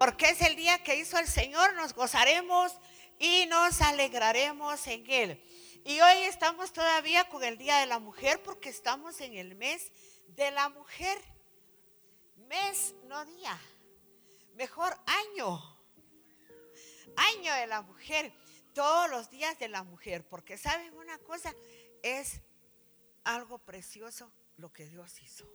Porque es el día que hizo el Señor, nos gozaremos y nos alegraremos en Él. Y hoy estamos todavía con el Día de la Mujer porque estamos en el mes de la mujer. Mes, no día. Mejor año. Año de la mujer. Todos los días de la mujer. Porque saben una cosa, es algo precioso lo que Dios hizo.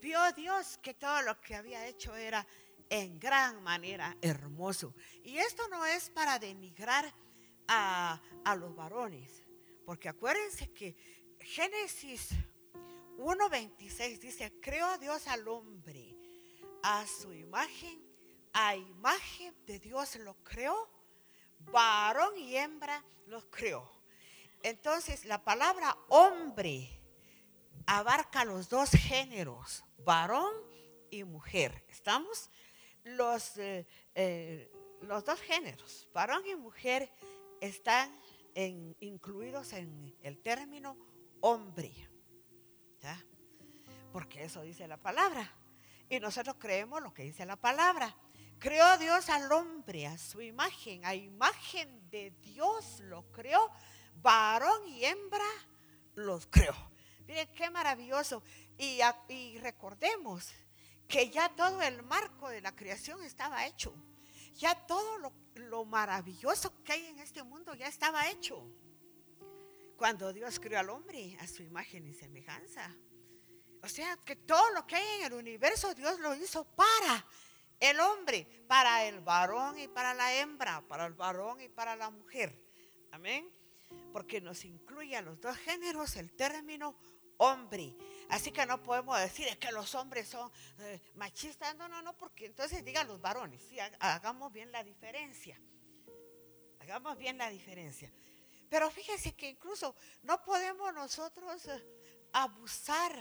Vio Dios que todo lo que había hecho era en gran manera hermoso. Y esto no es para denigrar a, los varones, porque acuérdense que Génesis 1.26 dice, creó Dios al hombre a su imagen, a imagen de Dios lo creó, varón y hembra los creó. Entonces la palabra hombre abarca los dos géneros, varón y mujer. ¿Estamos? Los, eh, eh, los dos géneros, varón y mujer, están incluidos en el término hombre. Porque eso dice la palabra. Y nosotros creemos lo que dice la palabra. Creó Dios al hombre a su imagen, a imagen de Dios lo creó, varón y hembra los creó. Miren qué maravilloso. Y, y recordemos que ya todo el marco de la creación estaba hecho. Ya todo lo, lo maravilloso que hay en este mundo ya estaba hecho. Cuando Dios creó al hombre a su imagen y semejanza. O sea, que todo lo que hay en el universo Dios lo hizo para el hombre, para el varón y para la hembra, para el varón y para la mujer. Amén. Porque nos incluye a los dos géneros el término hombre. Así que no podemos decir que los hombres son eh, machistas. No, no, no, porque entonces digan los varones. Hagamos bien la diferencia. Hagamos bien la diferencia. Pero fíjense que incluso no podemos nosotros eh, abusar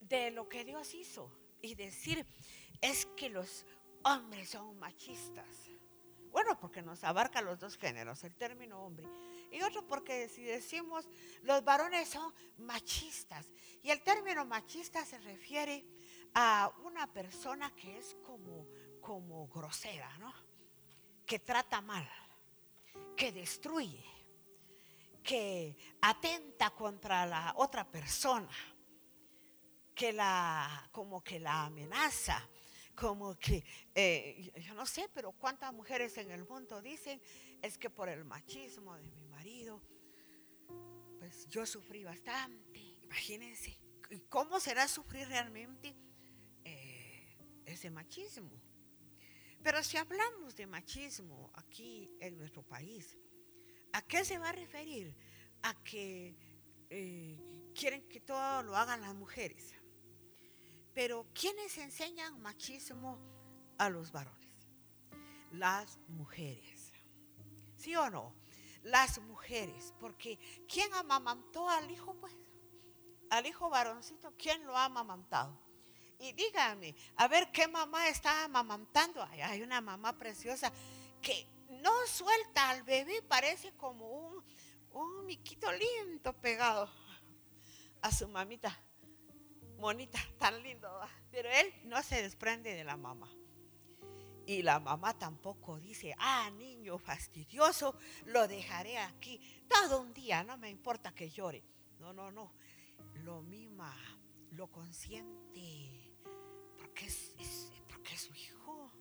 de lo que Dios hizo y decir, es que los hombres son machistas. Bueno, porque nos abarca los dos géneros, el término hombre. Y otro porque si decimos los varones son machistas. Y el término machista se refiere a una persona que es como, como grosera, ¿no? Que trata mal, que destruye, que atenta contra la otra persona que la, como que la amenaza, como que, eh, yo no sé, pero cuántas mujeres en el mundo dicen, es que por el machismo de mi pues yo sufrí bastante, imagínense, ¿cómo será sufrir realmente eh, ese machismo? Pero si hablamos de machismo aquí en nuestro país, ¿a qué se va a referir? A que eh, quieren que todo lo hagan las mujeres. Pero ¿quiénes enseñan machismo a los varones? Las mujeres. ¿Sí o no? Las mujeres. Porque ¿quién amamantó al hijo? Pues al hijo varoncito, ¿quién lo ha amamantado? Y dígame, a ver qué mamá está amamantando. hay una mamá preciosa que no suelta al bebé, parece como un, un miquito lindo pegado a su mamita monita, tan lindo, pero él no se desprende de la mamá. Y la mamá tampoco dice, ah, niño fastidioso, lo dejaré aquí todo un día, no me importa que llore. No, no, no. Lo mima, lo consiente, porque es, porque es su hijo.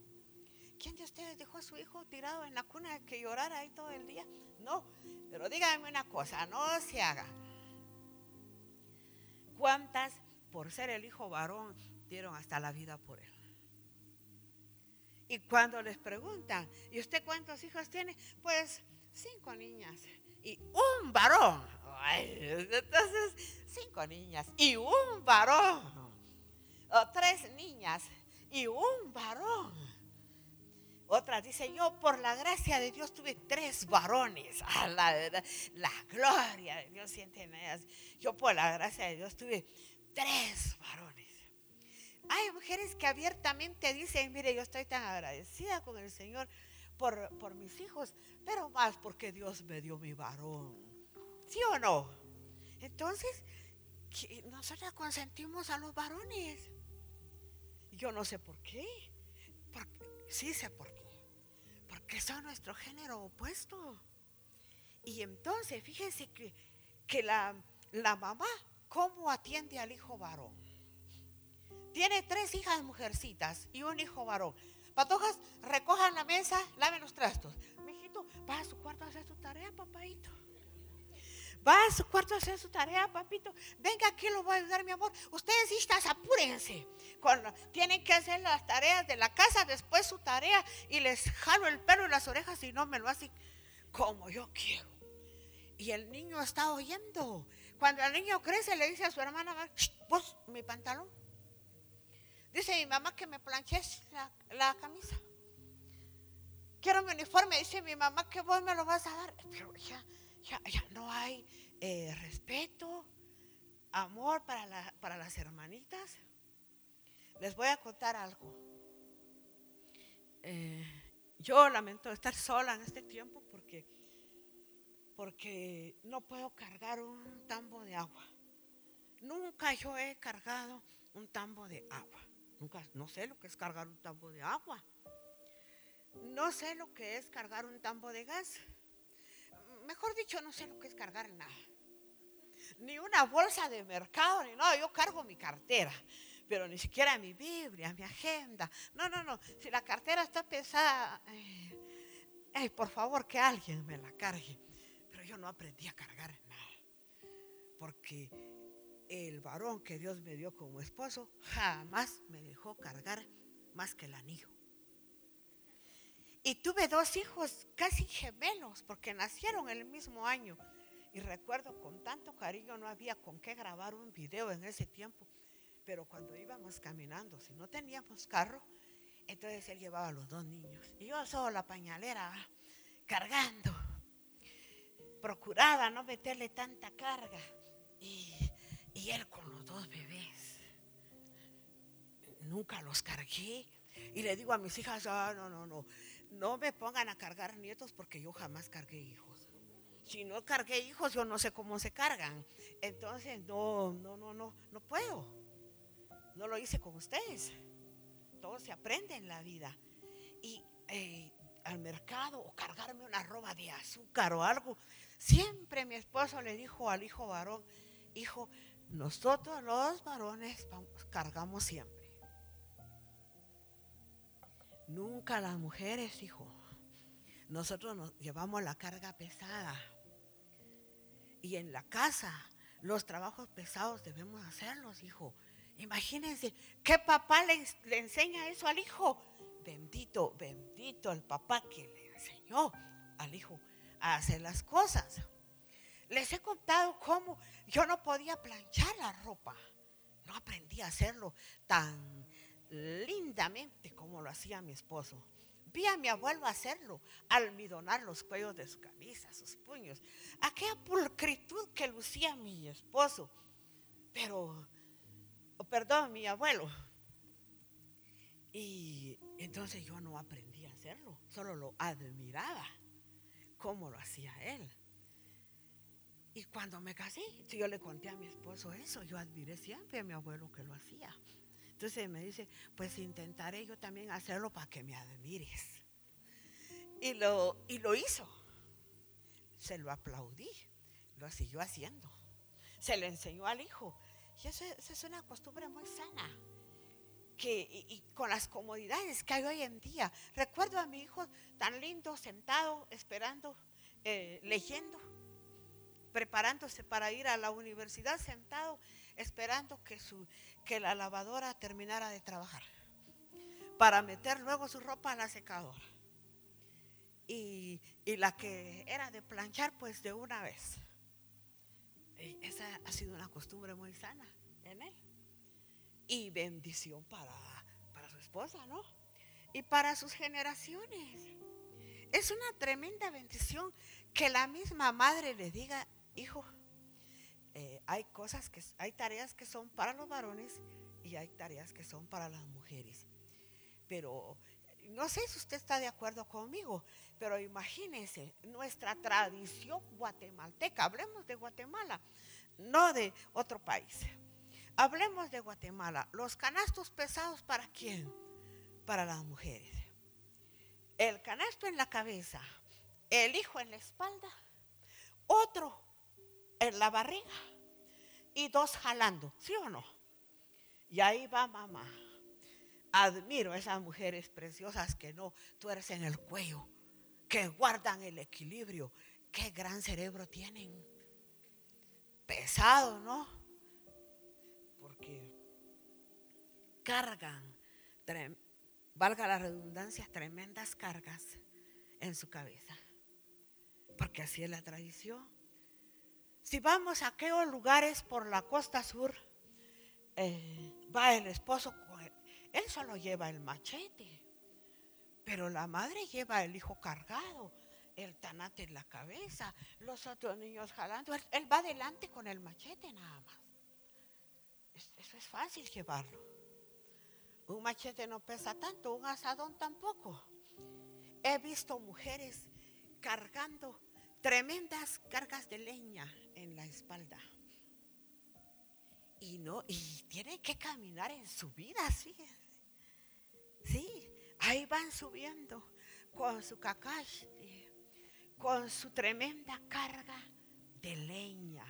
¿Quién de ustedes dejó a su hijo tirado en la cuna que llorara ahí todo el día? No, pero díganme una cosa, no se haga. ¿Cuántas por ser el hijo varón, dieron hasta la vida por él. Y cuando les preguntan, ¿y usted cuántos hijos tiene? Pues cinco niñas y un varón. entonces, cinco niñas y un varón. O tres niñas y un varón. Otra dice, yo por la gracia de Dios tuve tres varones. La, la, gloria de Dios sienten ellas. Yo por la gracia de Dios tuve tres varones. Hay mujeres que abiertamente dicen, mire, yo estoy tan agradecida con el Señor por, mis hijos, pero más porque Dios me dio mi varón. ¿Sí o no? Entonces, nosotros consentimos a los varones. yo no sé por qué. sí sé por qué. Porque son nuestro género opuesto. Y entonces, fíjense que, la mamá, ¿cómo atiende al hijo varón? Tiene tres hijas mujercitas y un hijo varón. Patojas, recojan la mesa, laven los trastos. Mijito, va a su cuarto a hacer su tarea, papadito. Va a su cuarto a hacer su tarea, papito. Venga aquí, lo voy a ayudar, mi amor. Ustedes, hijas, apúrense. Cuando tienen que hacer las tareas de la casa, después su tarea, y les jalo el pelo y las orejas y no me lo hacen como yo quiero. Y el niño está oyendo. Cuando el niño crece, le dice a su hermana, vos, mi pantalón. Dice mi mamá que me planches la, camisa. Quiero mi uniforme. Dice mi mamá que vos me lo vas a dar. Pero ya, ya, ya no hay eh, respeto, amor para, para las hermanitas. Les voy a contar algo. Eh, yo lamento estar sola en este tiempo porque, porque no puedo cargar un tambo de agua. Nunca yo he cargado un tambo de agua. Nunca, no sé lo que es cargar un tambo de agua. No sé lo que es cargar un tambo de gas. Mejor dicho, no sé lo que es cargar nada. Ni una bolsa de mercado, ni nada. Yo cargo mi cartera, pero ni siquiera mi Biblia, mi agenda. No, no, no. Si la cartera está pesada, eh, por favor que alguien me la cargue. Pero yo no aprendí a cargar nada. Porque el varón que Dios me dio como esposo jamás me dejó cargar más que el anillo. Y tuve dos hijos casi gemelos porque nacieron el mismo año. Y recuerdo con tanto cariño no había con qué grabar un video en ese tiempo. Pero cuando íbamos caminando, si no teníamos carro, entonces él llevaba a los dos niños. Y yo solo la pañalera cargando. Procuraba no meterle tanta carga. Y y él con los dos bebés. Nunca los cargué. Y le digo a mis hijas, ah, no, no, no, no me pongan a cargar nietos porque yo jamás cargué hijos. Si no cargué hijos, yo no sé cómo se cargan. Entonces, no, no, no, no, no puedo. No lo hice con ustedes. Todo se aprende en la vida. Y eh, al mercado o cargarme una roba de azúcar o algo. Siempre mi esposo le dijo al hijo varón, hijo, nosotros los varones cargamos siempre. Nunca las mujeres, hijo. Nosotros nos llevamos la carga pesada. Y en la casa, los trabajos pesados debemos hacerlos, hijo. Imagínense, ¿qué papá le, le enseña eso al hijo? Bendito, bendito el papá que le enseñó al hijo a hacer las cosas. Les he contado cómo yo no podía planchar la ropa. No aprendí a hacerlo tan lindamente como lo hacía mi esposo. Vi a mi abuelo hacerlo, almidonar los cuellos de su camisa, sus puños. Aquella pulcritud que lucía mi esposo. Pero, oh, perdón, mi abuelo. Y entonces yo no aprendí a hacerlo, solo lo admiraba, como lo hacía él. Y cuando me casé, yo le conté a mi esposo eso, yo admiré siempre a mi abuelo que lo hacía. Entonces me dice, pues intentaré yo también hacerlo para que me admires. Y lo, y lo hizo. Se lo aplaudí, lo siguió haciendo. Se lo enseñó al hijo. Y eso, es una costumbre muy sana. Que, y, con las comodidades que hay hoy en día. Recuerdo a mi hijo tan lindo, sentado, esperando, eh, leyendo preparándose para ir a la universidad, sentado esperando que, su, que la lavadora terminara de trabajar, para meter luego su ropa a la secadora. Y, y la que era de planchar, pues de una vez. esa ha sido una costumbre muy sana en él. Y bendición para, para su esposa, ¿no? Y para sus generaciones. Es una tremenda bendición que la misma madre le diga hijo, eh, hay cosas que, hay tareas que son para los varones y hay tareas que son para las mujeres. Pero no sé si usted está de acuerdo conmigo, pero imagínense nuestra tradición guatemalteca, hablemos de Guatemala, no de otro país. Hablemos de Guatemala. Los canastos pesados para quién? Para las mujeres. El canasto en la cabeza, el hijo en la espalda, otro en la barriga y dos jalando, ¿sí o no? Y ahí va mamá. Admiro a esas mujeres preciosas que no tuercen el cuello, que guardan el equilibrio. Qué gran cerebro tienen. Pesado, ¿no? Porque cargan, valga la redundancia, tremendas cargas en su cabeza. Porque así es la tradición. Si vamos a aquellos lugares por la costa sur, eh, va el esposo, él solo lleva el machete, pero la madre lleva el hijo cargado, el tanate en la cabeza, los otros niños jalando, él, va adelante con el machete nada más. Eso es fácil llevarlo. Un machete no pesa tanto, un asadón tampoco. He visto mujeres cargando tremendas cargas de leña en la espalda. Y no, y tienen que caminar en su vida, sí. Ahí van subiendo con su cacache, con su tremenda carga de leña.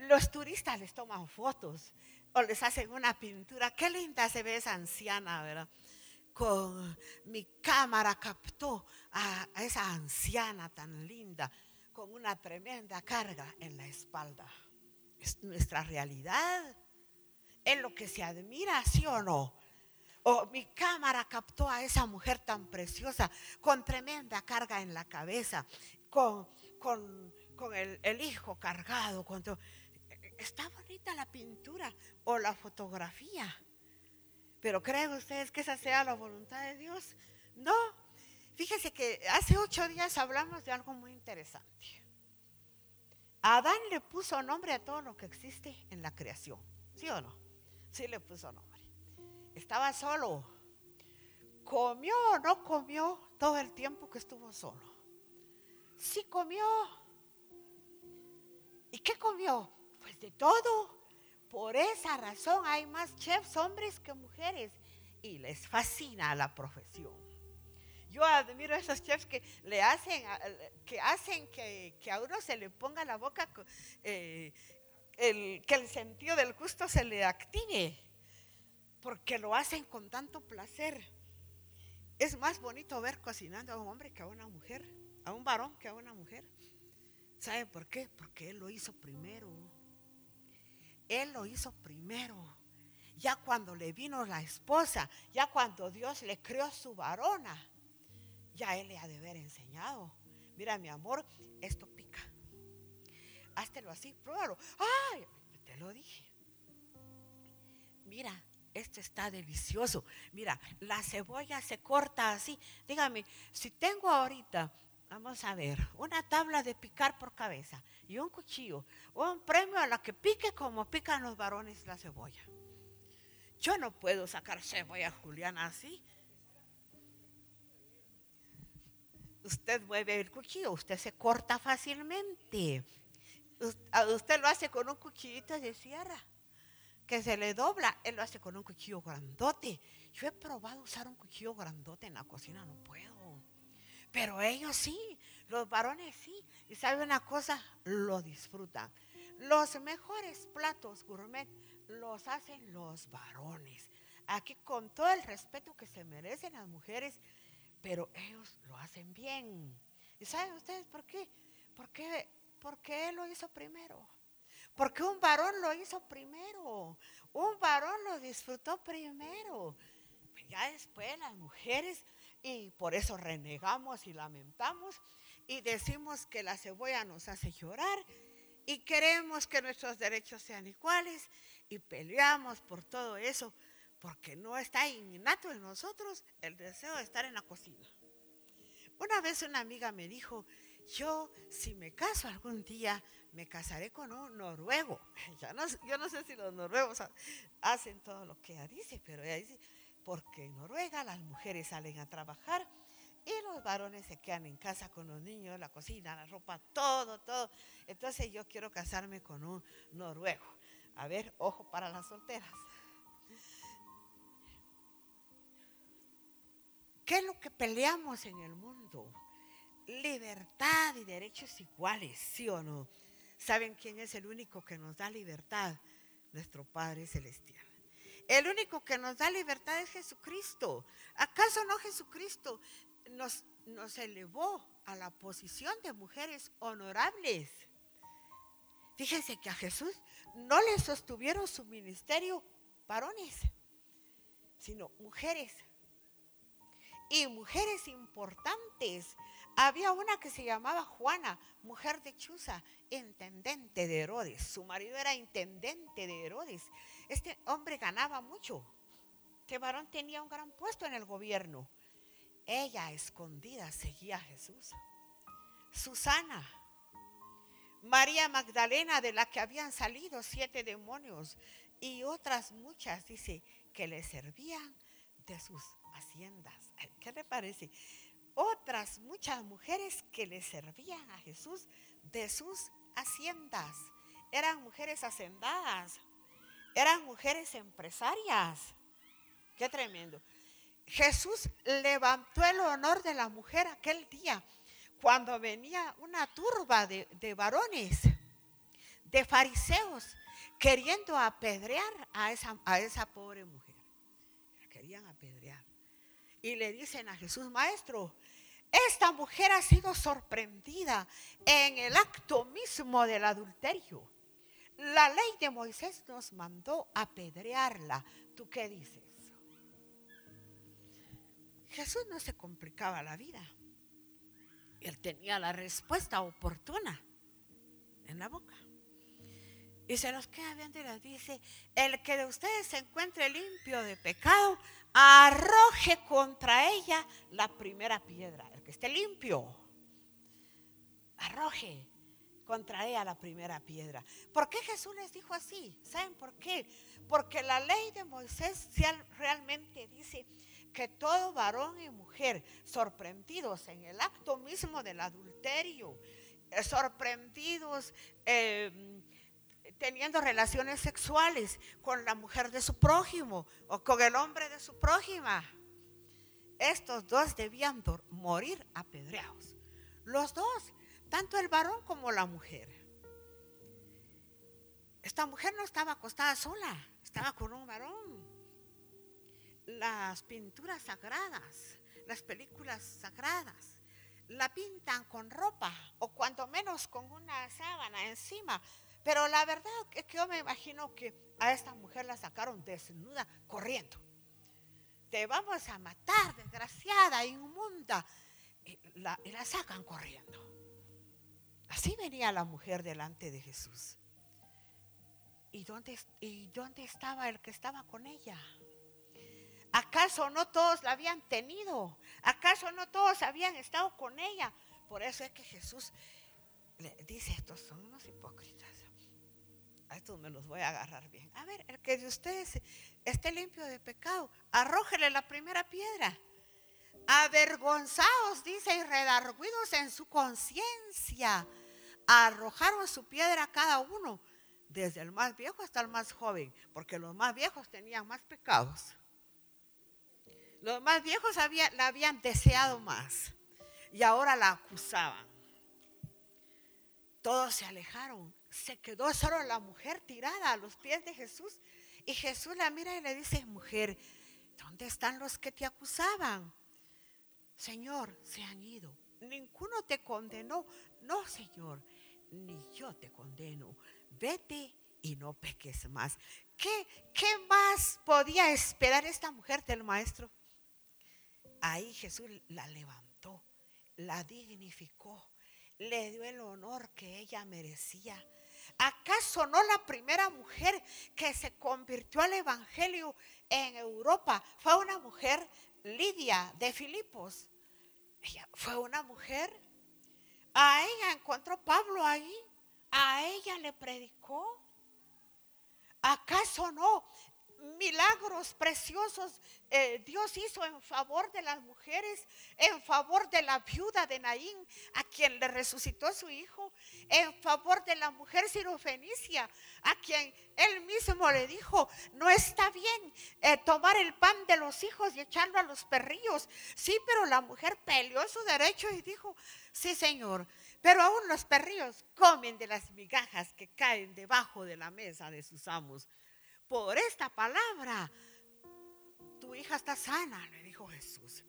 Los turistas les toman fotos o les hacen una pintura. Qué linda se ve esa anciana, ¿verdad? Con mi cámara captó a, esa anciana tan linda con una tremenda carga en la espalda. Es nuestra realidad. Es lo que se admira, ¿sí o no? O mi cámara captó a esa mujer tan preciosa con tremenda carga en la cabeza, con, con, el, hijo cargado. Con Está bonita la pintura o la fotografía. Pero ¿creen ustedes que esa sea la voluntad de Dios? No. Fíjense que hace ocho días hablamos de algo muy interesante. Adán le puso nombre a todo lo que existe en la creación. ¿Sí o no? Sí le puso nombre. Estaba solo. ¿Comió o no comió todo el tiempo que estuvo solo? Sí comió. ¿Y qué comió? Pues de todo. Por esa razón hay más chefs hombres que mujeres y les fascina la profesión. Yo admiro a esos chefs que le hacen, que hacen que, a uno se le ponga la boca, eh, que el sentido del gusto se le active porque lo hacen con tanto placer. Es más bonito ver cocinando a un hombre que a una mujer, a un varón que a una mujer. ¿Sabe por qué? Porque él lo hizo primero. Él lo hizo primero. Ya cuando le vino la esposa, ya cuando Dios le creó su varona, ya él le ha de haber enseñado. Mira, mi amor, esto pica. Háztelo así, pruébalo. ¡Ay! Te lo dije. Mira, esto está delicioso. Mira, la cebolla se corta así. Dígame, si tengo ahorita, vamos a ver, una tabla de picar por cabeza y un cuchillo, un premio a la que pique como pican los varones la cebolla. Yo no puedo sacar cebolla juliana así. Usted mueve el cuchillo, usted se corta fácilmente. Usted lo hace con un cuchillito de sierra que se le dobla, él lo hace con un cuchillo grandote. Yo he probado usar un cuchillo grandote en la cocina, no puedo. Pero ellos sí, los varones sí. Y sabe una cosa, lo disfrutan. Los mejores platos gourmet los hacen los varones. Aquí con todo el respeto que se merecen las mujeres, pero ellos lo hacen bien. ¿Y saben ustedes por qué? Porque, él lo hizo primero. Porque un varón lo hizo primero. Un varón lo disfrutó primero. Ya después las mujeres, y por eso renegamos y lamentamos y decimos que la cebolla nos hace llorar y queremos que nuestros derechos sean iguales y peleamos por todo eso porque no está innato en nosotros el deseo de estar en la cocina. Una vez una amiga me dijo, yo si me caso algún día, me casaré con un noruego. yo no sé si los noruegos hacen todo lo que ella dice, pero ella dice, porque en Noruega las mujeres salen a trabajar y los varones se quedan en casa con los niños, la cocina, la ropa, todo, todo. Entonces yo quiero casarme con un noruego. A ver, ojo para las solteras. ¿Qué es lo que peleamos en el mundo? Libertad y derechos iguales, ¿sí o no? ¿Saben quién es el único que nos da libertad? Nuestro Padre Celestial. El único que nos da libertad es Jesucristo. ¿Acaso no Jesucristo nos, nos elevó a la posición de mujeres honorables? Fíjense que a Jesús no le sostuvieron su ministerio varones, sino mujeres. Y mujeres importantes. Había una que se llamaba Juana, mujer de Chuza, intendente de Herodes. Su marido era intendente de Herodes. Este hombre ganaba mucho. Este varón tenía un gran puesto en el gobierno. Ella escondida seguía a Jesús. Susana, María Magdalena, de la que habían salido siete demonios, y otras muchas, dice, que le servían de sus haciendas. ¿Qué le parece? Otras muchas mujeres que le servían a Jesús de sus haciendas. Eran mujeres hacendadas, eran mujeres empresarias. Qué tremendo. Jesús levantó el honor de la mujer aquel día cuando venía una turba de, varones, de fariseos, queriendo apedrear a esa, a esa pobre mujer. La querían apedrear. Y le dicen a Jesús, maestro, esta mujer ha sido sorprendida en el acto mismo del adulterio. La ley de Moisés nos mandó apedrearla. ¿Tú qué dices? Jesús no se complicaba la vida. Él tenía la respuesta oportuna en la boca. Y se los queda viendo y les dice, el que de ustedes se encuentre limpio de pecado, arroje contra ella la primera piedra. El que esté limpio, arroje contra ella la primera piedra. ¿Por qué Jesús les dijo así? ¿Saben por qué? Porque la ley de Moisés realmente dice que todo varón y mujer sorprendidos en el acto mismo del adulterio, eh, sorprendidos em, teniendo relaciones sexuales con la mujer de su prójimo o con el hombre de su prójima, estos dos debían morir apedreados. Los dos, tanto el varón como la mujer. Esta mujer no estaba acostada sola, estaba con un varón las pinturas sagradas, las películas sagradas, la pintan con ropa o cuanto menos con una sábana encima. Pero la verdad es que yo me imagino que a esta mujer la sacaron desnuda corriendo. Te vamos a matar, desgraciada, inmunda. Y la, sacan corriendo. Así venía la mujer delante de Jesús. ¿Y dónde, ¿Y dónde estaba el que estaba con ella? ¿Acaso no todos la habían tenido? ¿Acaso no todos habían estado con ella? Por eso es que Jesús le dice, estos son unos hipócritas. A estos me los voy a agarrar bien. A ver, el que de ustedes esté limpio de pecado, arrójele la primera piedra. Avergonzados, dice, y redarguidos en su conciencia, arrojaron su piedra a cada uno, desde el más viejo hasta el más joven, porque los más viejos tenían más pecados. Los más viejos la habían deseado más y ahora la acusaban. Todos se alejaron. Se quedó solo la mujer tirada a los pies de Jesús. Y Jesús la mira y le dice, mujer, ¿dónde están los que te acusaban? Señor, se han ido. Ninguno te condenó. No, Señor, ni yo te condeno. Vete y no peques más. ¿Qué, qué más podía esperar esta mujer del maestro? Ahí Jesús la levantó, la dignificó, le dio el honor que ella merecía. ¿Acaso no la primera mujer que se convirtió al Evangelio en Europa fue una mujer, Lidia de Filipos? Ella fue una mujer. A ella encontró Pablo ahí. A ella le predicó. ¿Acaso no? Preciosos eh, Dios hizo en favor de las mujeres, en favor de la viuda de Naín, a quien le resucitó su hijo, en favor de la mujer sirofenicia, a quien él mismo le dijo, no está bien eh, tomar el pan de los hijos y echarlo a los perrillos. Sí, pero la mujer peleó su derecho y dijo, sí, Señor, pero aún los perrillos comen de las migajas que caen debajo de la mesa de sus amos por esta palabra, tu hija está sana, le dijo Jesús.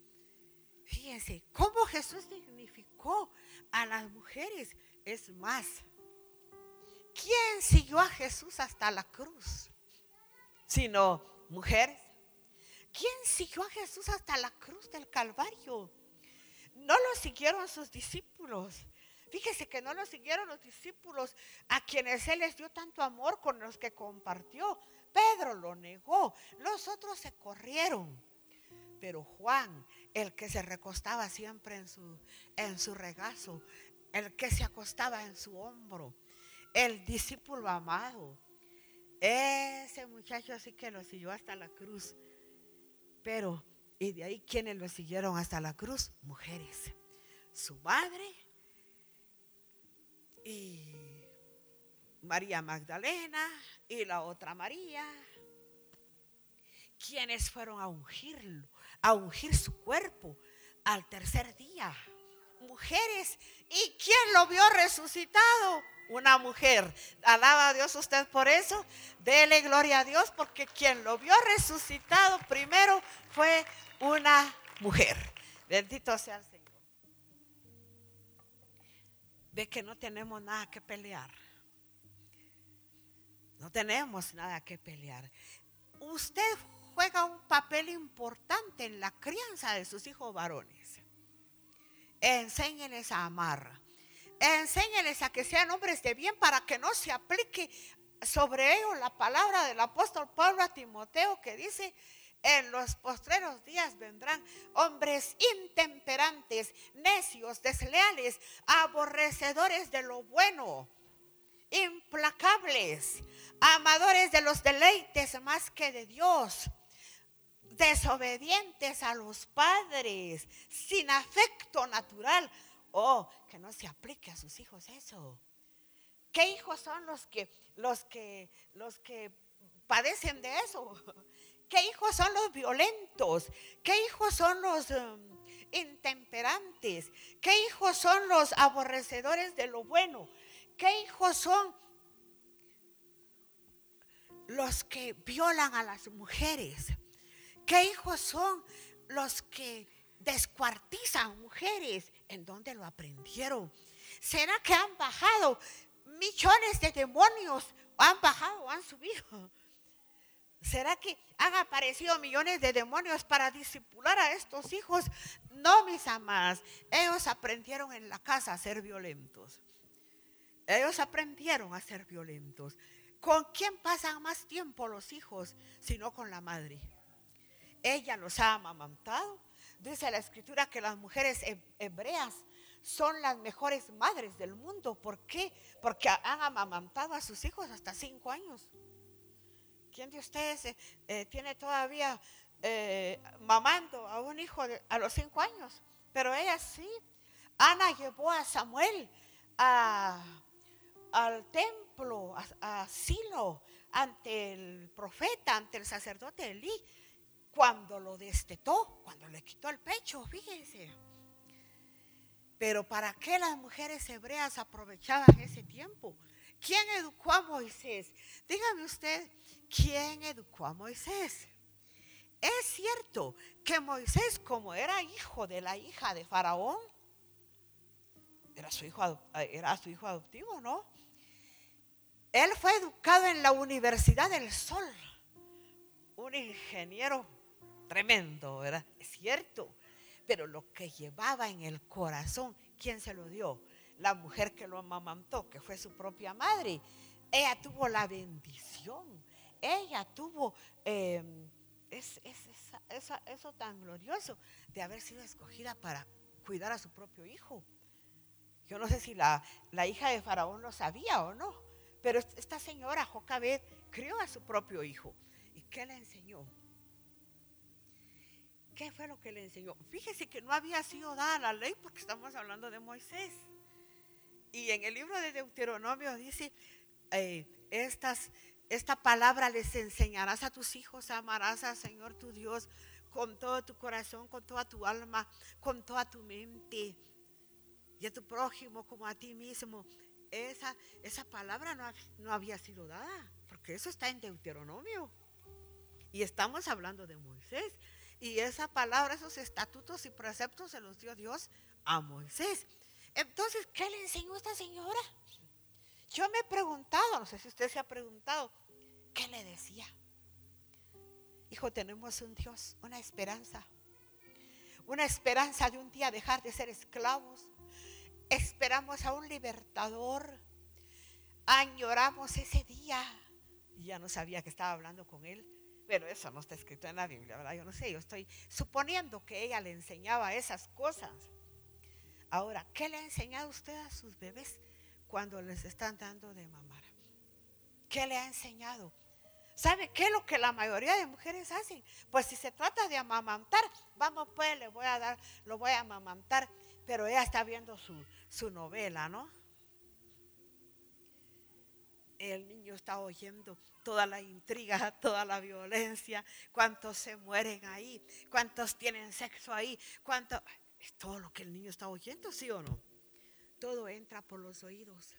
Fíjense, cómo Jesús dignificó a las mujeres. Es más, ¿quién siguió a Jesús hasta la cruz? Sino mujeres. ¿Quién siguió a Jesús hasta la cruz del Calvario? No lo siguieron sus discípulos. Fíjese que no lo siguieron los discípulos a quienes Él les dio tanto amor con los que compartió, Pedro lo negó, los otros se corrieron. Pero Juan, el que se recostaba siempre en su, en su regazo, el que se acostaba en su hombro, el discípulo amado, ese muchacho así que lo siguió hasta la cruz. Pero, ¿y de ahí quiénes lo siguieron hasta la cruz? Mujeres. Su madre y María Magdalena y la otra María, quienes fueron a ungirlo, a ungir su cuerpo al tercer día. Mujeres, ¿y quién lo vio resucitado? Una mujer. Alaba a Dios usted por eso. Dele gloria a Dios porque quien lo vio resucitado primero fue una mujer. Bendito sea el Señor. Ve que no tenemos nada que pelear. No tenemos nada que pelear. Usted juega un papel importante en la crianza de sus hijos varones. Enséñeles a amar. Enséñeles a que sean hombres de bien para que no se aplique sobre ellos la palabra del apóstol Pablo a Timoteo que dice, en los postreros días vendrán hombres intemperantes, necios, desleales, aborrecedores de lo bueno implacables, amadores de los deleites más que de Dios, desobedientes a los padres, sin afecto natural. Oh, que no se aplique a sus hijos eso. ¿Qué hijos son los que los que los que padecen de eso? ¿Qué hijos son los violentos? ¿Qué hijos son los um, intemperantes? ¿Qué hijos son los aborrecedores de lo bueno? ¿Qué hijos son los que violan a las mujeres? ¿Qué hijos son los que descuartizan mujeres? ¿En dónde lo aprendieron? ¿Será que han bajado millones de demonios? ¿Han bajado o han subido? ¿Será que han aparecido millones de demonios para disipular a estos hijos? No, mis amadas. Ellos aprendieron en la casa a ser violentos. Ellos aprendieron a ser violentos. ¿Con quién pasan más tiempo los hijos sino con la madre? Ella los ha amamantado. Dice la escritura que las mujeres hebreas son las mejores madres del mundo. ¿Por qué? Porque han amamantado a sus hijos hasta cinco años. ¿Quién de ustedes eh, eh, tiene todavía eh, mamando a un hijo a los cinco años? Pero ella sí. Ana llevó a Samuel al templo, Silo, ante el profeta, ante el sacerdote Elí, cuando lo destetó, cuando le quitó el pecho, fíjense. Pero ¿para qué las mujeres hebreas aprovechaban ese tiempo? ¿Quién educó a Moisés? Dígame usted, ¿quién educó a Moisés? Es cierto que Moisés, como era hijo de la hija de Faraón, era su hijo, era su hijo adoptivo, ¿no? Él fue educado en la Universidad del Sol. Un ingeniero tremendo, ¿verdad? Es cierto. Pero lo que llevaba en el corazón, ¿quién se lo dio? La mujer que lo amamantó, que fue su propia madre. Ella tuvo la bendición. Ella tuvo em, eso tan glorioso de haber sido escogida para cuidar a su propio hijo. Yo no sé si la, la hija de Faraón lo sabía o no pero esta señora, Jocabed, crió a su propio hijo. ¿Y qué le enseñó? ¿Qué fue lo que le enseñó? Fíjese que no había sido dada la ley porque estamos hablando de Moisés. Y en el libro de Deuteronomio dice, eh, esta palabra les enseñarás a tus hijos, amarás al Señor tu Dios con todo tu corazón, con toda tu alma, con toda tu mente y a tu prójimo como a ti mismo. Esa, esa palabra no, no había sido dada, porque eso está en Deuteronomio. Y estamos hablando de Moisés. Y esa palabra, esos estatutos y preceptos se los dio Dios a Moisés. Entonces, ¿qué le enseñó esta señora? Yo me he preguntado, no sé si usted se ha preguntado, ¿qué le decía? Hijo, tenemos un Dios, una esperanza. Una esperanza de un día dejar de ser esclavos. Esperamos a un libertador. Añoramos ese día. Y ya no sabía que estaba hablando con él. Pero eso no está escrito en la Biblia, ¿verdad? Yo no sé, yo estoy suponiendo que ella le enseñaba esas cosas. Ahora, ¿qué le ha enseñado usted a sus bebés cuando les están dando de mamar? ¿Qué le ha enseñado? ¿Sabe qué es lo que la mayoría de mujeres hacen? Pues si se trata de amamantar, vamos pues, le voy a dar, lo voy a amamantar, pero ella está viendo su, su novela, ¿no? El niño está oyendo toda la intriga, toda la violencia, cuántos se mueren ahí, cuántos tienen sexo ahí, cuánto... Es todo lo que el niño está oyendo, ¿sí o no? Todo entra por los oídos.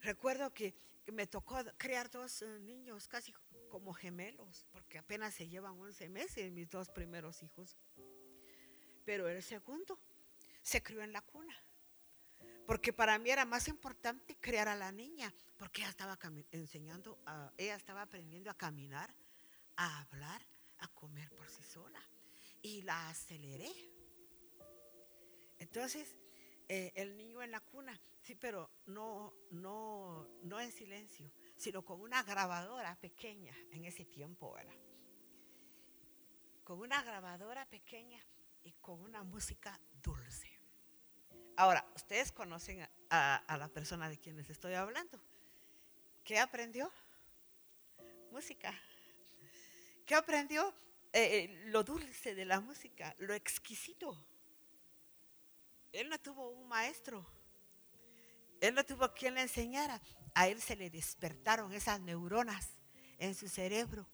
Recuerdo que me tocó criar dos eh, niños casi como gemelos, porque apenas se llevan 11 meses mis dos primeros hijos. Pero el segundo se crió en la cuna, porque para mí era más importante criar a la niña, porque ella estaba enseñando, ella estaba aprendiendo a caminar, a hablar, a comer por sí sola, y la aceleré. Entonces, eh, el niño en la cuna, sí, pero no, no, no en silencio, sino con una grabadora pequeña en ese tiempo, era Con una grabadora pequeña y con una música dulce. Ahora, ustedes conocen a, la persona de quien les estoy hablando. ¿Qué aprendió? Música. ¿Qué aprendió? Eh, eh, lo dulce de la música, lo exquisito. Él no tuvo un maestro. Él no tuvo quien le enseñara. A él se le despertaron esas neuronas en su cerebro.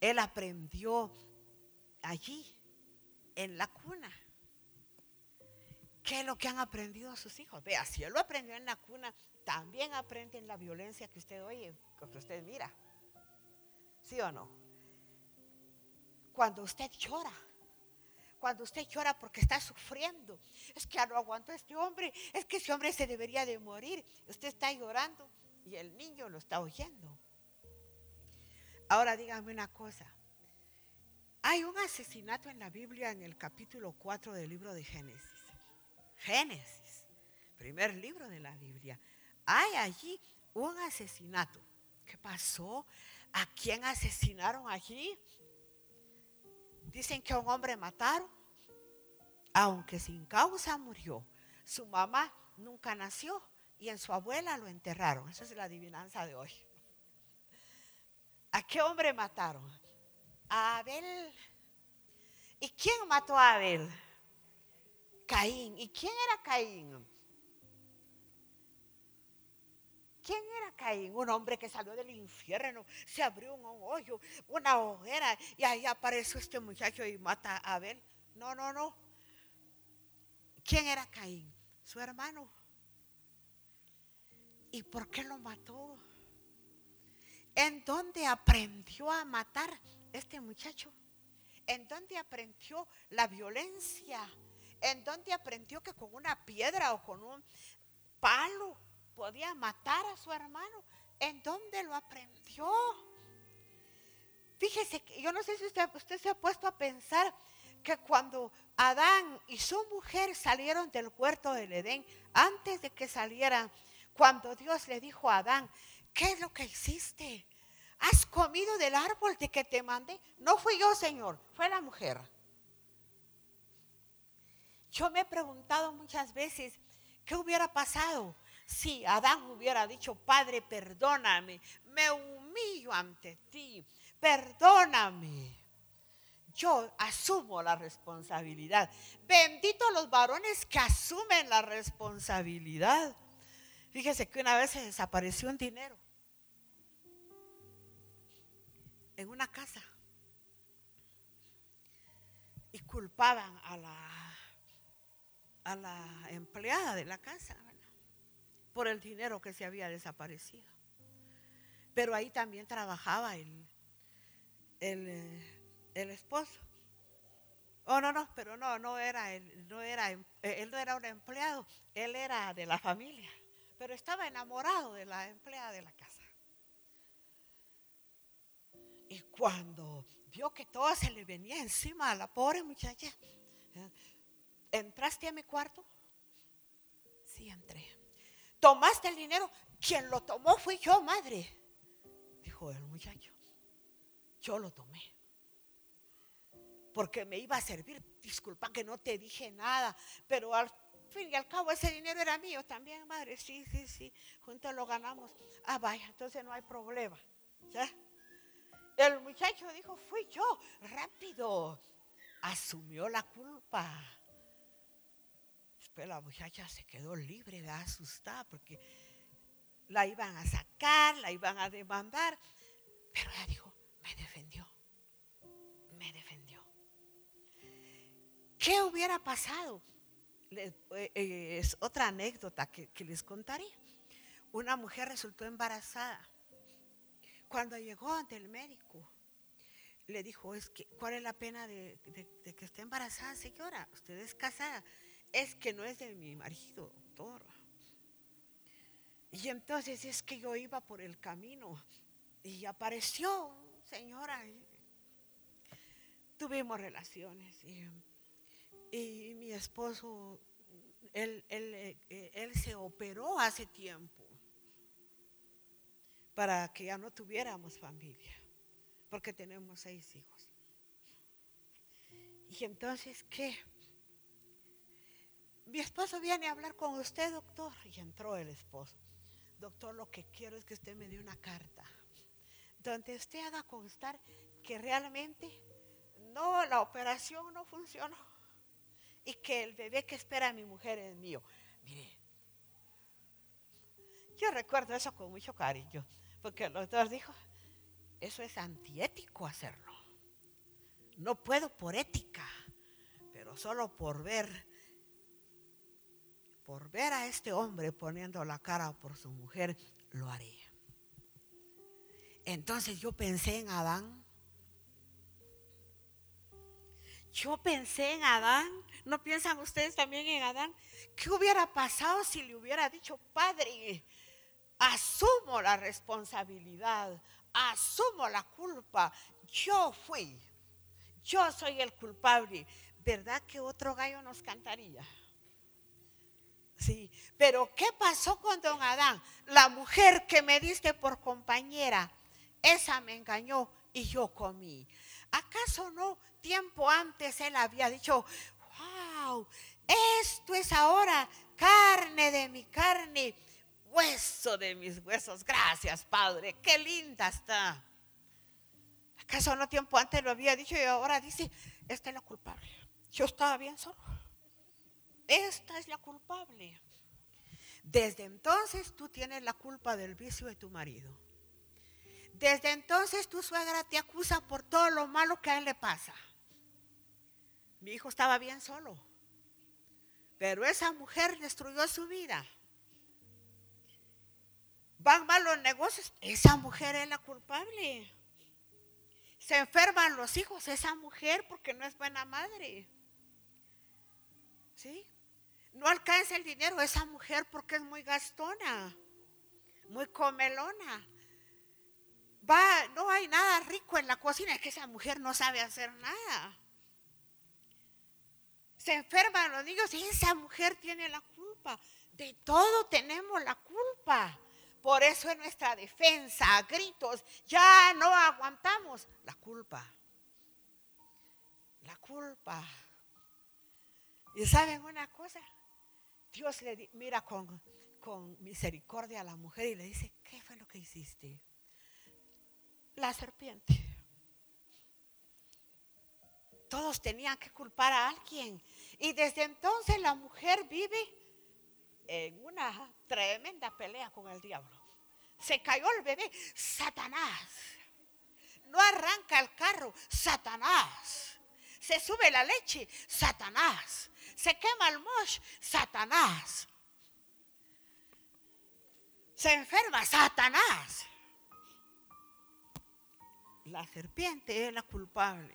Él aprendió allí, en la cuna. ¿Qué es lo que han aprendido sus hijos? Vea, si él lo aprendió en la cuna, también aprenden la violencia que usted oye, que usted mira. ¿Sí o no? Cuando usted llora, cuando usted llora porque está sufriendo. Es que ya no aguanto este hombre, es que ese hombre se debería de morir. Usted está llorando y el niño lo está oyendo. Ahora dígame una cosa. Hay un asesinato en la Biblia en el capítulo 4 del libro de Génesis. Génesis, primer libro de la Biblia. Hay allí un asesinato. ¿Qué pasó? ¿A quién asesinaron allí? Dicen que a un hombre mataron, aunque sin causa murió. Su mamá nunca nació y en su abuela lo enterraron. Esa es la adivinanza de hoy. ¿A qué hombre mataron? A Abel. ¿Y quién mató a Abel? Caín. ¿Y quién era Caín? ¿Quién era Caín? Un hombre que salió del infierno, se abrió un hoyo, una hoguera y ahí apareció este muchacho y mata a Abel. No, no, no. ¿Quién era Caín? Su hermano. ¿Y por qué lo mató? ¿En dónde aprendió a matar este muchacho? ¿En dónde aprendió la violencia? ¿En dónde aprendió que con una piedra o con un palo podía matar a su hermano. ¿En dónde lo aprendió? Fíjese, que yo no sé si usted, usted se ha puesto a pensar que cuando Adán y su mujer salieron del huerto del Edén, antes de que salieran, cuando Dios le dijo a Adán, ¿qué es lo que hiciste? ¿Has comido del árbol de que te mandé? No fui yo, Señor, fue la mujer. Yo me he preguntado muchas veces, ¿qué hubiera pasado si Adán hubiera dicho, Padre, perdóname, me humillo ante ti, perdóname. Yo asumo la responsabilidad. Bendito los varones que asumen la responsabilidad. Fíjese que una vez se desapareció un dinero en una casa y culpaban a la, a la empleada de la casa por el dinero que se había desaparecido. Pero ahí también trabajaba el, el, eh, el esposo. Oh, no, no, pero no, no era, él no era, eh, él no era un empleado, él era de la familia, pero estaba enamorado de la empleada de la casa. Y cuando vio que todo se le venía encima a la pobre muchacha, ¿eh? ¿Entraste a mi cuarto? Sí, entré. ¿Tomaste el dinero? Quien lo tomó fui yo, madre, dijo el muchacho. Yo lo tomé porque me iba a servir. Disculpa que no te dije nada, pero al fin y al cabo ese dinero era mío también, madre. Sí, sí, sí, juntos lo ganamos. Ah, vaya, entonces no hay problema. El muchacho dijo, fui yo, rápido. Asumió la culpa. Después la muchacha se quedó libre, de asustada, porque la iban a sacar, la iban a demandar. Pero ella dijo, me defendió, me defendió. ¿Qué hubiera pasado? Eh, eh, es otra anécdota que, les contaré. Una mujer resultó embarazada. Cuando llegó ante el médico, le dijo, ¿cuál es la pena de, que esté embarazada, señora? Usted es casada. Es que no es de mi marido, doctor. Y entonces es que yo iba por el camino y apareció, señora. Tuvimos relaciones y y mi esposo, él, eh, él, se operó hace tiempo para que ya no tuviéramos familia, porque tenemos seis hijos. Y entonces, ¿qué? Mi esposo viene a hablar con usted, doctor. Y entró el esposo. Doctor, lo que quiero es que usted me dé una carta donde usted haga constar que realmente no, la operación no funcionó y que el bebé que espera mi mujer es mío. Mire, yo recuerdo eso con mucho cariño, porque el doctor dijo, eso es antiético hacerlo. No puedo por ética, pero solo por ver, por ver a este hombre poniendo la cara por su mujer, lo haré. Entonces yo pensé en Adán yo pensé en Adán. ¿No piensan ustedes también en Adán? ¿Qué hubiera pasado si le hubiera dicho, Padre, asumo la responsabilidad, asumo la culpa? Yo fui, yo soy el culpable. ¿Verdad que otro gallo nos cantaría? Sí, pero ¿qué pasó con don Adán? La mujer que me diste por compañera, esa me engañó y yo comí. ¿Acaso no tiempo antes él había dicho, wow, esto es ahora carne de mi carne, hueso de mis huesos? Gracias, Padre, qué linda está. ¿Acaso no tiempo antes lo había dicho y ahora dice, esta es la culpable? Yo estaba bien solo. Esta es la culpable. Desde entonces tú tienes la culpa del vicio de tu marido. Desde entonces tu suegra te acusa por todo lo malo que a él le pasa. Mi hijo estaba bien solo, pero esa mujer destruyó su vida. Van mal los negocios, esa mujer es la culpable. Se enferman los hijos, esa mujer porque no es buena madre. ¿Sí? No alcanza el dinero esa mujer porque es muy gastona, muy comelona va, no hay nada rico en la cocina, es que esa mujer no sabe hacer nada. Se enferman los niños y esa mujer tiene la culpa. De todo tenemos la culpa. Por eso es nuestra defensa, a gritos, ya no aguantamos la culpa. La culpa. Y saben una cosa, Dios le mira con, con misericordia a la mujer y le dice, ¿qué fue lo que hiciste? la serpiente. Todos tenían que culpar a alguien. Y desde entonces la mujer vive en una tremenda pelea con el diablo. Se cayó el bebé, Satanás. No arranca el carro, Satanás. Se sube la leche, Satanás. Se quema el mosh, Satanás. Se enferma, Satanás. La serpiente es la culpable.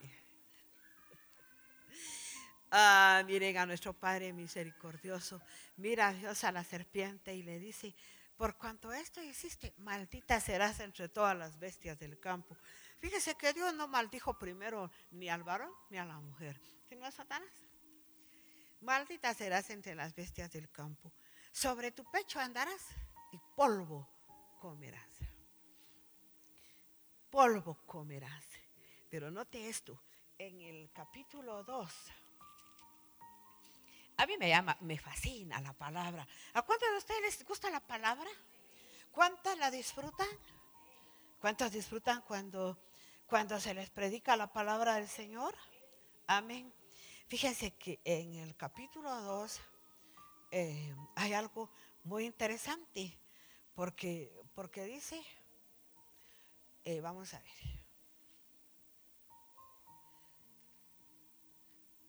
Ah, miren a nuestro Padre misericordioso. Mira a Dios a la serpiente y le dice, por cuanto esto hiciste, maldita serás entre todas las bestias del campo. Fíjese que Dios no maldijo primero ni al varón ni a la mujer, sino a Satanás. Maldita serás entre las bestias del campo. Sobre tu pecho andarás y polvo comerás. Polvo comerás. Pero note esto, en el capítulo 2 a mí me llama, me fascina la palabra. ¿A cuántos de ustedes les gusta la palabra? ¿Cuántas la disfrutan? ¿Cuántos disfrutan cuando, cuando se les predica la palabra del Señor? Amén. Fíjense que en el capítulo 2 eh, hay algo muy interesante, porque, porque dice, eh, vamos a ver,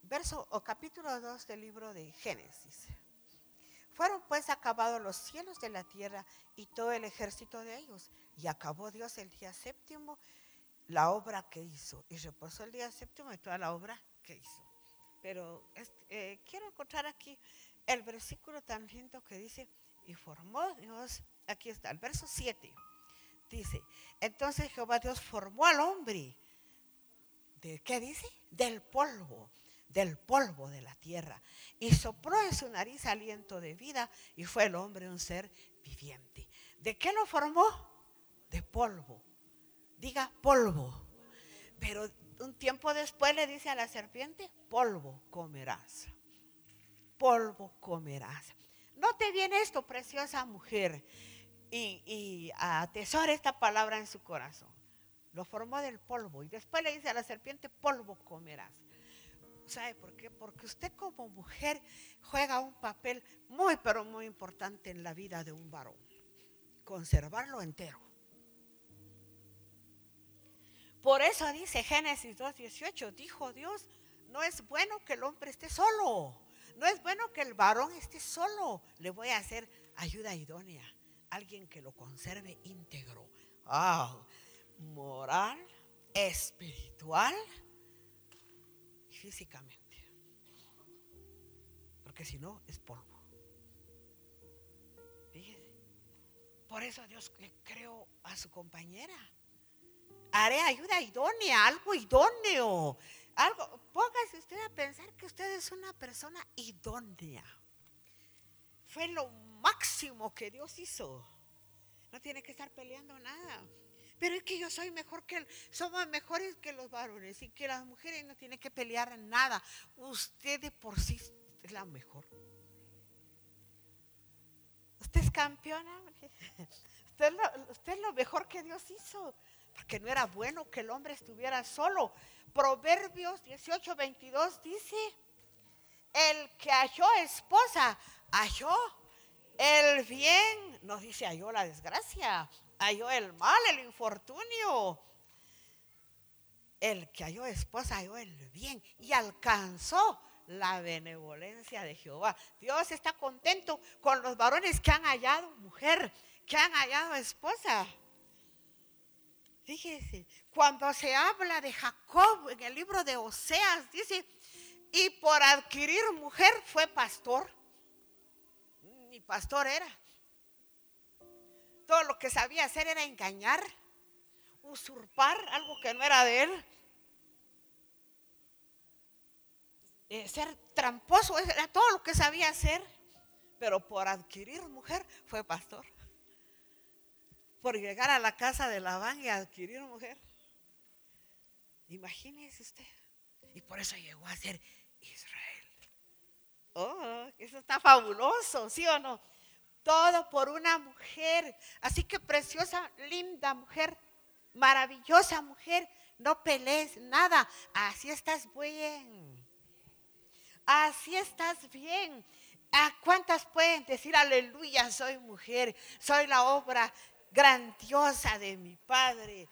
verso o capítulo 2 del libro de Génesis. Fueron pues acabados los cielos de la tierra y todo el ejército de ellos. Y acabó Dios el día séptimo la obra que hizo. Y reposó el día séptimo de toda la obra que hizo. Pero eh, quiero encontrar aquí el versículo tan lindo que dice, y formó Dios, aquí está, el verso 7. Dice, entonces Jehová Dios formó al hombre. ¿De qué dice? Del polvo del polvo de la tierra y sopló en su nariz aliento de vida y fue el hombre un ser viviente. ¿De qué lo formó? De polvo. Diga polvo. Pero un tiempo después le dice a la serpiente, polvo comerás. Polvo comerás. Note bien esto, preciosa mujer, y, y atesora esta palabra en su corazón. Lo formó del polvo y después le dice a la serpiente, polvo comerás. ¿Sabe por qué? Porque usted como mujer juega un papel muy, pero muy importante en la vida de un varón. Conservarlo entero. Por eso dice Génesis 2.18, dijo Dios, no es bueno que el hombre esté solo. No es bueno que el varón esté solo. Le voy a hacer ayuda idónea. Alguien que lo conserve íntegro. Moral, espiritual físicamente. Porque si no, es polvo. Fíjese. Por eso Dios creó a su compañera. Haré ayuda idónea, algo idóneo. Algo, póngase usted a pensar que usted es una persona idónea. Fue lo máximo que Dios hizo. No tiene que estar peleando nada. Pero es que yo soy mejor que. Somos mejores que los varones y que las mujeres no tienen que pelear nada. Usted de por sí es la mejor. Usted es campeona. Usted es, lo, usted es lo mejor que Dios hizo. Porque no era bueno que el hombre estuviera solo. Proverbios 18, 22 dice, el que halló esposa, halló el bien, nos dice halló la desgracia halló el mal, el infortunio. El que halló esposa halló el bien y alcanzó la benevolencia de Jehová. Dios está contento con los varones que han hallado mujer, que han hallado esposa. Fíjese, cuando se habla de Jacob en el libro de Oseas, dice, y por adquirir mujer fue pastor. Ni pastor era todo lo que sabía hacer era engañar, usurpar algo que no era de él. Eh, ser tramposo, era todo lo que sabía hacer, pero por adquirir mujer fue pastor. Por llegar a la casa de Labán y adquirir mujer. Imagínese usted. Y por eso llegó a ser Israel. Oh, eso está fabuloso, ¿sí o no? todo por una mujer. Así que preciosa, linda mujer, maravillosa mujer, no pelees nada, así estás bien. Así estás bien. ¿A cuántas pueden decir, aleluya, soy mujer, soy la obra grandiosa de mi Padre?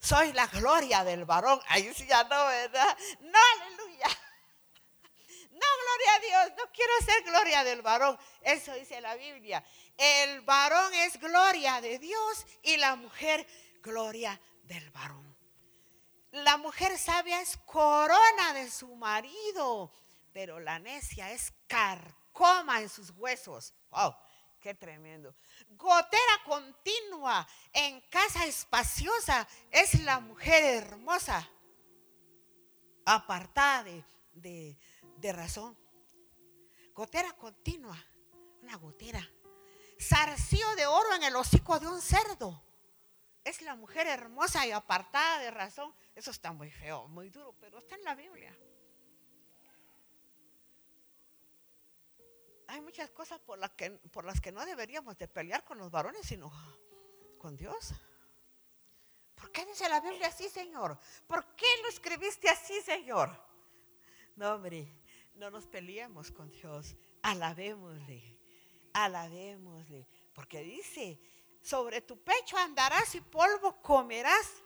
Soy la gloria del varón. Ahí sí ya no, ¿verdad? No, aleluya. No, gloria a Dios, no quiero ser gloria del varón. Eso dice la Biblia. El varón es gloria de Dios y la mujer gloria del varón. La mujer sabia es corona de su marido, pero la necia es carcoma en sus huesos. Wow, qué tremendo. Gotera continua en casa espaciosa es la mujer hermosa, apartada de, de razón. Gotera continua, una gotera. Zarcío de oro en el hocico de un cerdo. Es la mujer hermosa y apartada de razón. Eso está muy feo, muy duro, pero está en la Biblia. Hay muchas cosas por las que, no deberíamos de pelear con los varones, sino con Dios. ¿Por qué dice la Biblia así, Señor? ¿Por qué lo escribiste así, Señor? No, hombre, no nos peleemos con Dios. Alabémosle, alabémosle. Porque dice, sobre tu pecho andarás y polvo comerás.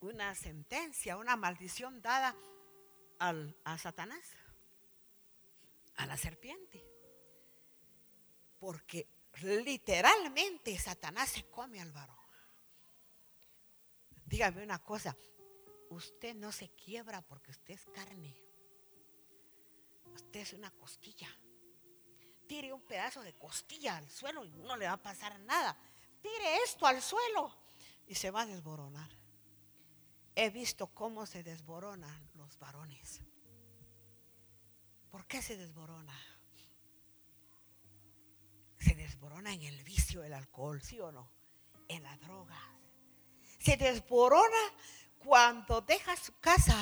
Una sentencia, una maldición dada a Satanás, a la serpiente. Porque literalmente Satanás se come al varón. Dígame una cosa, usted no se quiebra porque usted es carne. Usted es una costilla. Tire un pedazo de costilla al suelo y no le va a pasar nada. Tire esto al suelo y se va a desboronar. He visto cómo se desboronan los varones. ¿Por qué se desborona? Se desborona en el vicio del alcohol, ¿sí o no? En la droga. Se desborona cuando deja su casa,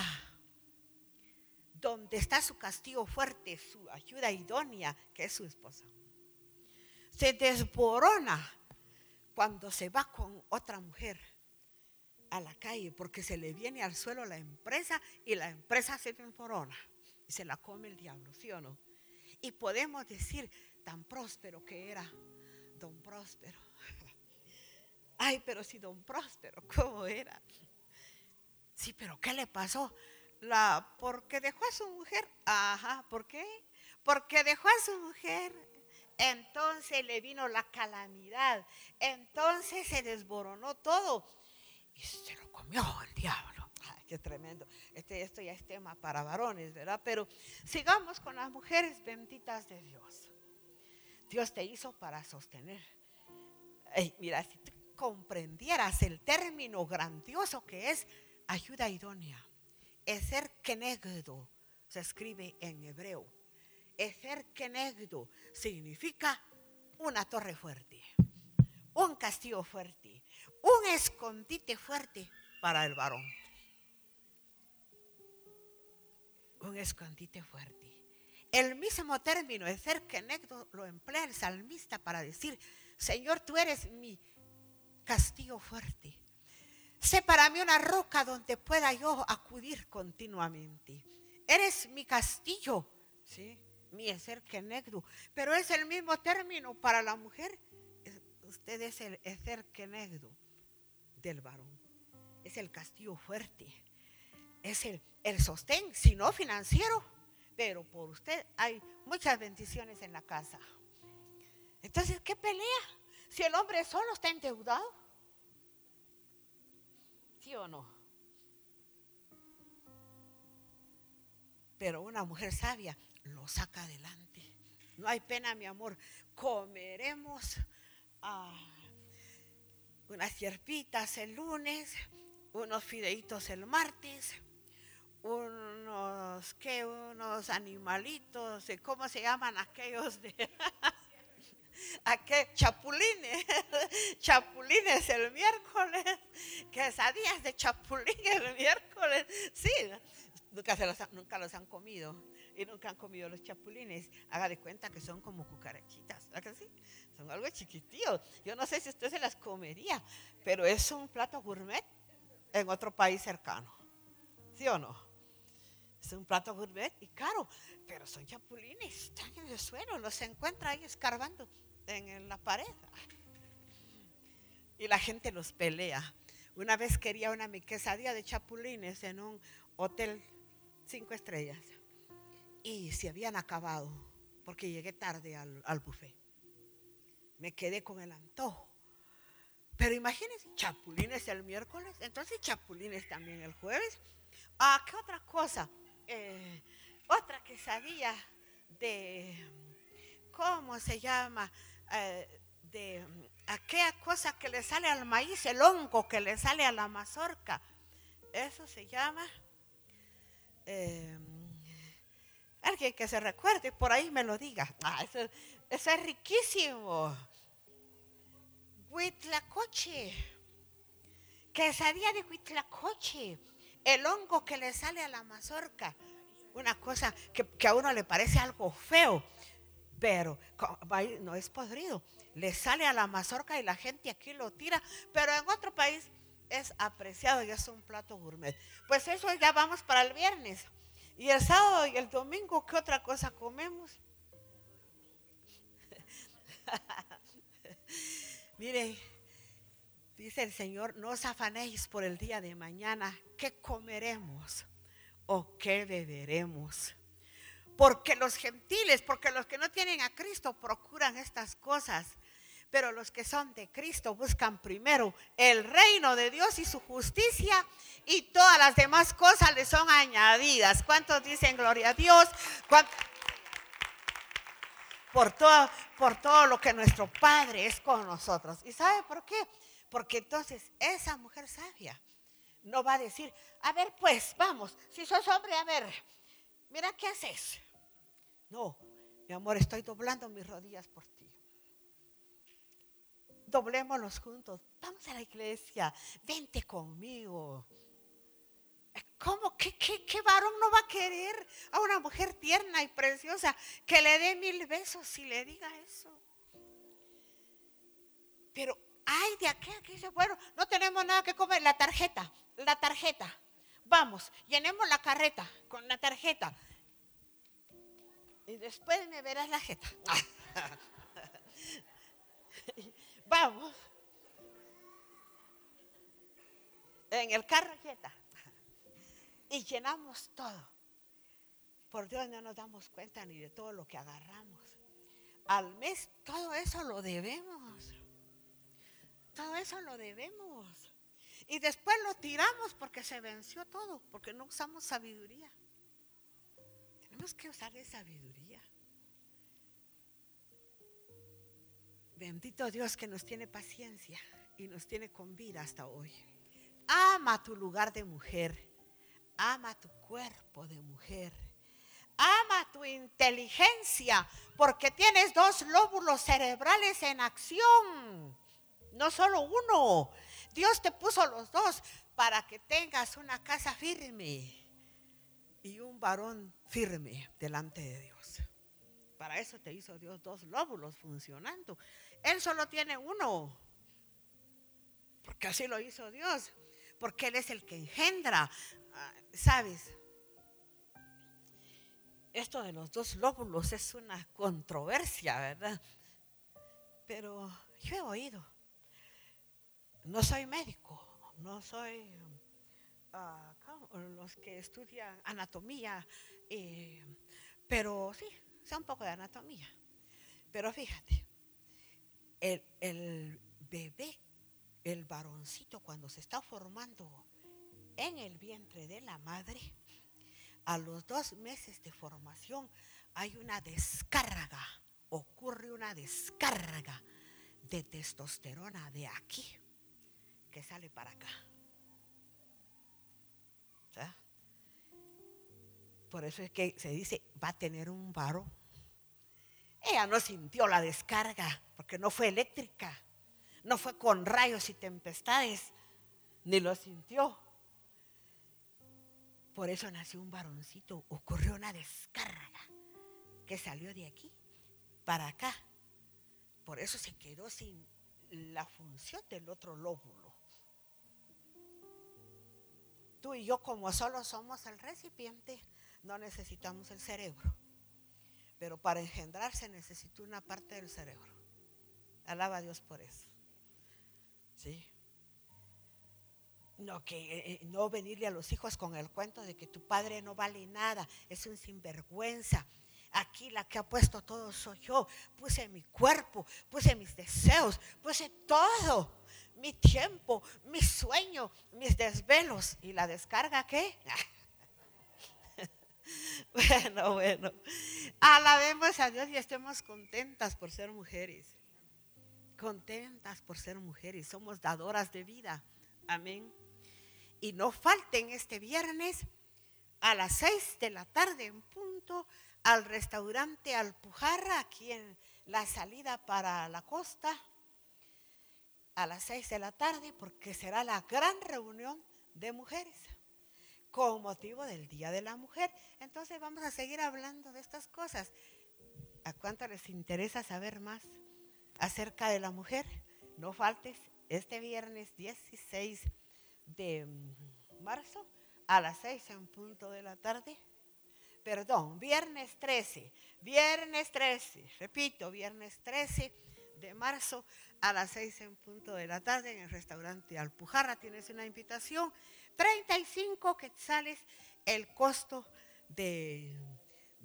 donde está su castigo fuerte, su ayuda idónea, que es su esposa. Se desborona cuando se va con otra mujer a la calle porque se le viene al suelo la empresa y la empresa se desborona se la come el diablo, ¿sí o no? Y podemos decir tan próspero que era don Próspero. Ay, pero si don Próspero, ¿cómo era? Sí, pero ¿qué le pasó? La, porque dejó a su mujer. Ajá, ¿por qué? Porque dejó a su mujer. Entonces le vino la calamidad. Entonces se desboronó todo. Y se lo comió el diablo. Este, esto ya es tema para varones, ¿verdad? Pero sigamos con las mujeres benditas de Dios. Dios te hizo para sostener. mira, si tú comprendieras el término grandioso que es ayuda idónea. Eser kenegdo se escribe en hebreo. Eser kenegdo significa una torre fuerte, un castillo fuerte, un escondite fuerte para el varón. Un escondite fuerte. El mismo término, ser kenegdo, lo emplea el salmista para decir, Señor, tú eres mi castillo fuerte Sé para mí una roca donde pueda yo acudir continuamente. Eres mi castillo, ¿sí? Mi ser kenegdu. Pero es el mismo término para la mujer. Usted es el ser kenegdu del varón. Es el castillo fuerte. Es el, el sostén, si no financiero. Pero por usted hay muchas bendiciones en la casa. Entonces, ¿qué pelea? Si el hombre solo está endeudado o no? Pero una mujer sabia lo saca adelante. No hay pena, mi amor. Comeremos ah, unas hierbitas el lunes, unos fideitos el martes, unos, ¿qué? Unos animalitos, ¿cómo se llaman aquellos de... ¿A? Chapulines. Chapulines el miércoles. Quesadillas de chapulín el miércoles. Sí, nunca, los, nunca los han comido. y nunca han comido los chapulines, haga de cuenta que son como cucarachitas, ¿verdad que? Son algo chiquitillo. Yo no sé si usted se las comería, pero es un plato gourmet en otro país cercano. ¿Sí o no? Es un plato gourmet y caro, pero son chapulines, están en el suelo, los encuentra ahí escarbando en la pared. Y la gente los pelea. Una vez quería una quesadilla de chapulines en un hotel cinco estrellas y se habían acabado porque llegué tarde al, al buffet. Me quedé con el antojo. Pero imagínense, chapulines el miércoles, entonces chapulines también el jueves. Ah, ¿qué otra cosa? Eh, otra quesadilla de, ¿cómo se llama? Eh, de aquella cosa que le sale al maíz, el hongo que le sale a la mazorca. Eso se llama... Eh, alguien que se recuerde, por ahí me lo diga. Ah, eso, eso es riquísimo. Huitlacoche. Quesadilla de huitlacoche. El hongo que le sale a la mazorca. Una cosa que, a uno le parece algo feo, pero no es podrido. Le sale a la mazorca y la gente aquí lo tira, pero en otro país es apreciado y es un plato gourmet. Pues eso ya vamos para el viernes. Y el sábado y el domingo, ¿qué otra cosa comemos? Miren, dice el Señor, no os afanéis por el día de mañana, ¿qué comeremos o qué beberemos? Porque los gentiles, porque los que no tienen a Cristo procuran estas cosas, pero los que son de Cristo buscan primero el reino de Dios y su justicia y todas las demás cosas le son añadidas. ¿Cuántos dicen gloria a Dios? por todo, por todo lo que nuestro Padre es con nosotros. ¿Y sabe por qué? Porque entonces esa mujer sabia no va a decir, a ver pues, vamos, si sos hombre, a ver, mira qué haces. No, mi amor, estoy doblando mis rodillas por ti. Doblémonos juntos. Vamos a la iglesia. Vente conmigo. ¿Cómo? ¿Qué, qué, varón no va a querer a una mujer tierna y preciosa que le dé mil besos y le diga eso? Pero ay de aquella que dice, bueno, no tenemos nada que comer, la tarjeta, la tarjeta. Vamos, llenemos la carreta con la tarjeta. Y después me verás la jeta. Vamos. En el carro jeta y llenamos todo. Por Dios no nos damos cuenta ni de todo lo que agarramos. Al mes todo eso lo debemos. Todo eso lo debemos. Y después lo tiramos porque se venció todo, porque no usamos sabiduría. Tenemos que usar de sabiduría. Bendito Dios que nos tiene paciencia y nos tiene con vida hasta hoy. Ama tu lugar de mujer Ama tu cuerpo de mujer. Ama tu inteligencia porque tienes dos lóbulos cerebrales en acción. No solo uno. Dios te puso los dos para que tengas una casa firme y un varón firme delante de Dios. Para eso te hizo Dios dos lóbulos funcionando. Él solo tiene uno. Porque así lo hizo Dios. Porque Él es el que engendra. Ah, ¿sabes? Esto de los dos lóbulos es una controversia, ¿verdad? Pero yo he oído. No soy médico, no soy ah, los que estudian anatomía, eh, pero sí, sé un poco de anatomía. Pero fíjate, el, el bebé, el varoncito cuando se está formando en el vientre de la madre, a los dos meses de formación hay una descarga, ocurre una descarga de testosterona de aquí que sale para acá. Por eso es que se dice, va a tener un varón. Ella no sintió la descarga porque no fue eléctrica, no fue con rayos y tempestades, ni lo sintió Por eso nació un varoncito, ocurrió una descarga que salió de aquí para acá. Por eso se quedó sin la función del otro lóbulo. Tú y yo como solo somos el recipiente, no necesitamos el cerebro. Pero para engendrarse necesita una parte del cerebro. Alaba a Dios por eso. ¿Sí? No, que eh, eh, no venirle a los hijos con el cuento de que tu padre no vale nada, es un sinvergüenza. Aquí la que ha puesto todo soy yo. Puse mi cuerpo, puse mis deseos, puse todo. Mi tiempo, mi sueño, mis desvelos. ¿Y la descarga qué? bueno, bueno. Alabemos a Dios y estemos contentas por ser mujeres. Contentas por ser mujeres. Somos dadoras de vida. Amén. Y no falten este viernes a las seis de la tarde en punto al restaurante Alpujarra, aquí en la salida para la costa, a las seis de la tarde, porque será la gran reunión de mujeres con motivo del Día de la Mujer. Entonces vamos a seguir hablando de estas cosas. ¿A cuánto les interesa saber más acerca de la mujer? No faltes este viernes 16 de marzo a las seis en punto de la tarde perdón, viernes 13, viernes 13, repito, viernes 13 de marzo a las 6 en punto de la tarde en el restaurante Alpujarra. Tienes una invitación, 35 quetzales el costo de,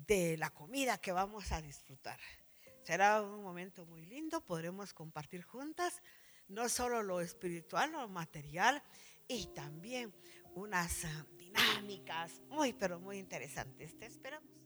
de la comida que vamos a disfrutar. Será un momento muy lindo, podremos compartir juntas no solo lo espiritual, lo material y también unas dinámicas muy, pero muy interesantes. Te esperamos.